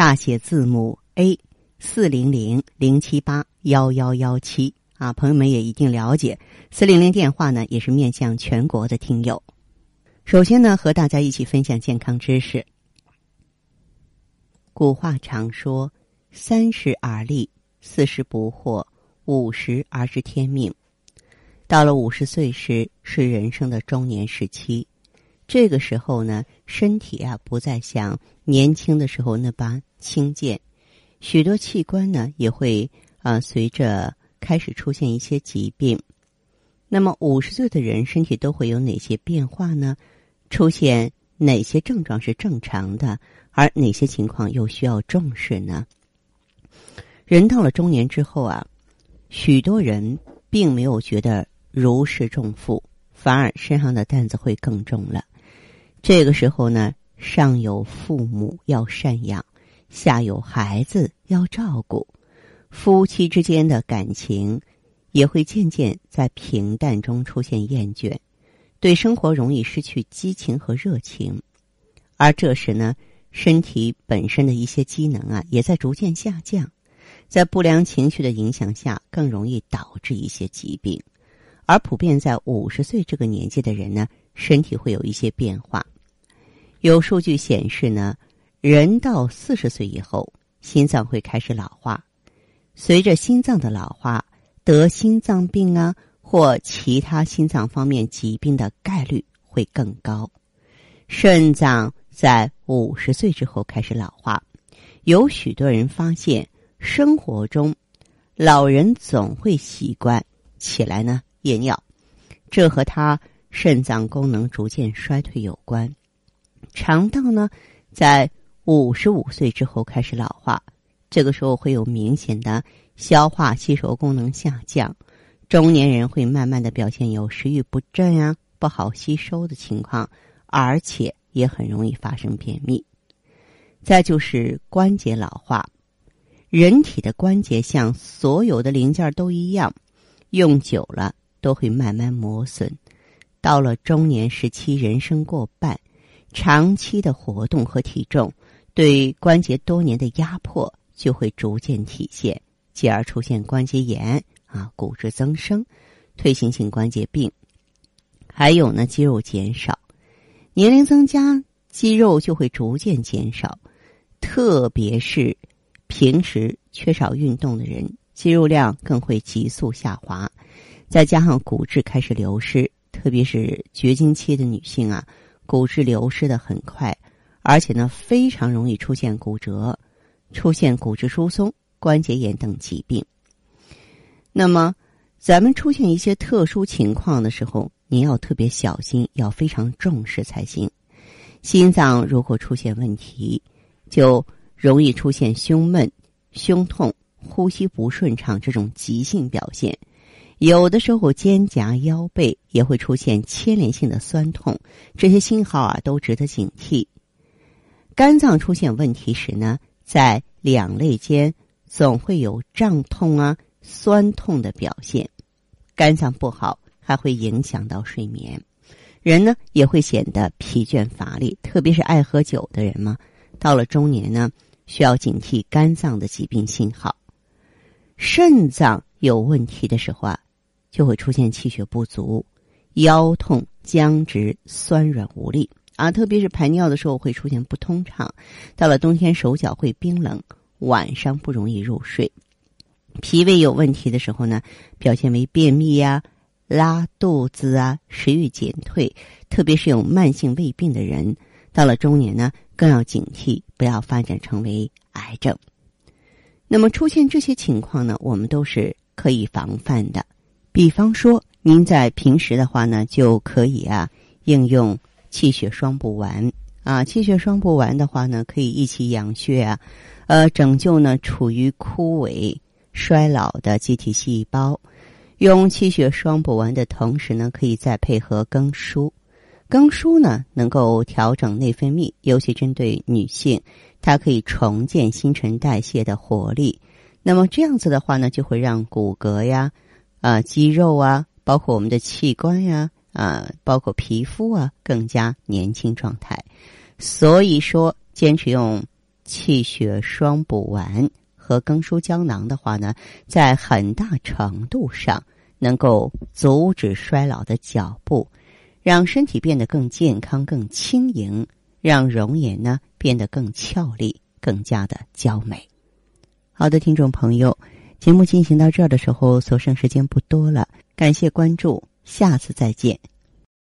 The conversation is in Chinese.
大写字母 A 四零零零七八幺幺幺七。啊，朋友们也一定了解，四零零电话呢，也是面向全国的听友。首先呢，和大家一起分享健康知识。古话常说：“三十而立，四十不惑，五十而知天命。”到了五十岁时，是人生的中年时期。这个时候呢，身体啊不再像年轻的时候那般轻健，许多器官呢也会啊随着开始出现一些疾病。那么五十岁的人身体都会有哪些变化呢？出现哪些症状是正常的？而哪些情况又需要重视呢？人到了中年之后啊，许多人并没有觉得如释重负，反而身上的担子会更重了。这个时候呢，上有父母要赡养，下有孩子要照顾，夫妻之间的感情也会渐渐在平淡中出现厌倦，对生活容易失去激情和热情，而这时呢。身体本身的一些机能啊，也在逐渐下降，在不良情绪的影响下，更容易导致一些疾病。而普遍在五十岁这个年纪的人呢，身体会有一些变化。有数据显示呢，人到四十岁以后，心脏会开始老化。随着心脏的老化，得心脏病啊或其他心脏方面疾病的概率会更高。肾脏。在五十岁之后开始老化，有许多人发现生活中，老人总会习惯起来呢夜尿，这和他肾脏功能逐渐衰退有关。肠道呢，在五十五岁之后开始老化，这个时候会有明显的消化吸收功能下降，中年人会慢慢的表现有食欲不振啊、不好吸收的情况，而且。也很容易发生便秘。再就是关节老化，人体的关节像所有的零件都一样，用久了都会慢慢磨损。到了中年时期，人生过半，长期的活动和体重对关节多年的压迫就会逐渐体现，继而出现关节炎啊、骨质增生、退行性关节病，还有呢，肌肉减少。年龄增加，肌肉就会逐渐减少，特别是平时缺少运动的人，肌肉量更会急速下滑。再加上骨质开始流失，特别是绝经期的女性啊，骨质流失的很快，而且呢，非常容易出现骨折，出现骨质疏松、关节炎等疾病。那么，咱们出现一些特殊情况的时候。您要特别小心，要非常重视才行。心脏如果出现问题，就容易出现胸闷、胸痛、呼吸不顺畅这种急性表现。有的时候肩胛腰背也会出现牵连性的酸痛，这些信号啊都值得警惕。肝脏出现问题时呢，在两肋间总会有胀痛啊、酸痛的表现。肝脏不好。还会影响到睡眠，人呢也会显得疲倦乏力，特别是爱喝酒的人嘛。到了中年呢，需要警惕肝脏的疾病信号。肾脏有问题的时候啊，就会出现气血不足、腰痛、僵直、酸软无力啊，特别是排尿的时候会出现不通畅。到了冬天，手脚会冰冷，晚上不容易入睡。脾胃有问题的时候呢，表现为便秘呀。拉肚子啊，食欲减退，特别是有慢性胃病的人，到了中年呢，更要警惕，不要发展成为癌症。那么出现这些情况呢，我们都是可以防范的。比方说，您在平时的话呢，就可以啊，应用气血双补丸啊，气血双补丸的话呢，可以一起养血啊，呃，拯救呢处于枯萎衰老的机体细胞。用气血双补丸的同时呢，可以再配合更舒。更舒呢，能够调整内分泌，尤其针对女性，它可以重建新陈代谢的活力。那么这样子的话呢，就会让骨骼呀、啊肌肉啊，包括我们的器官呀。啊，包括皮肤啊，更加年轻状态。所以说，坚持用气血双补丸和更舒胶囊的话呢，在很大程度上能够阻止衰老的脚步，让身体变得更健康、更轻盈，让容颜呢变得更俏丽、更加的娇美。好的，听众朋友，节目进行到这儿的时候，所剩时间不多了，感谢关注。下次再见。